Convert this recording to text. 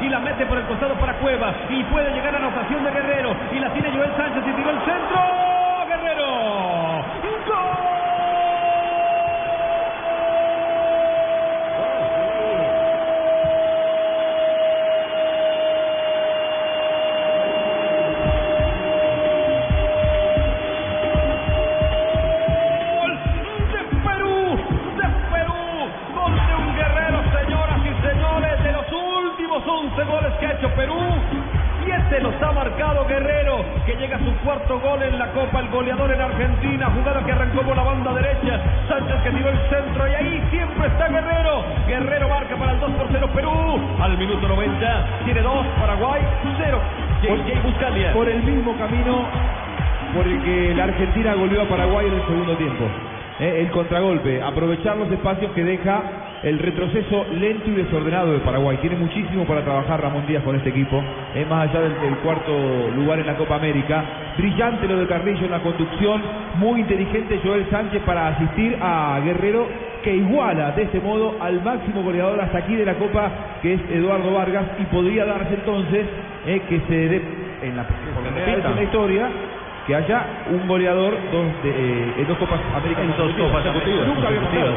Y la mete por el costado para Cueva y puede llegar a la anotación de Guerrero y 11 goles que ha hecho Perú. Siete los ha marcado Guerrero, que llega a su cuarto gol en la Copa, el goleador en Argentina, jugada que arrancó por la banda derecha, Sánchez que tiró el centro y ahí siempre está Guerrero. Guerrero marca para el 2 por 0 Perú, al minuto 90, tiene 2, Paraguay, 0. JJ Buscalia. por el mismo camino por el que la Argentina goleó a Paraguay en el segundo tiempo. Eh, el contragolpe, aprovechar los espacios que deja el retroceso lento y desordenado de Paraguay. Tiene muchísimo para trabajar Ramón Díaz con este equipo, eh, más allá del, del cuarto lugar en la Copa América. Brillante lo de Carrillo en la conducción, muy inteligente Joel Sánchez para asistir a Guerrero que iguala de este modo al máximo goleador hasta aquí de la Copa, que es Eduardo Vargas, y podría darse entonces eh, que se dé en la, en la historia que haya un goleador dos de, eh, en dos Copas Américas En dos Copas. Nunca había pasado.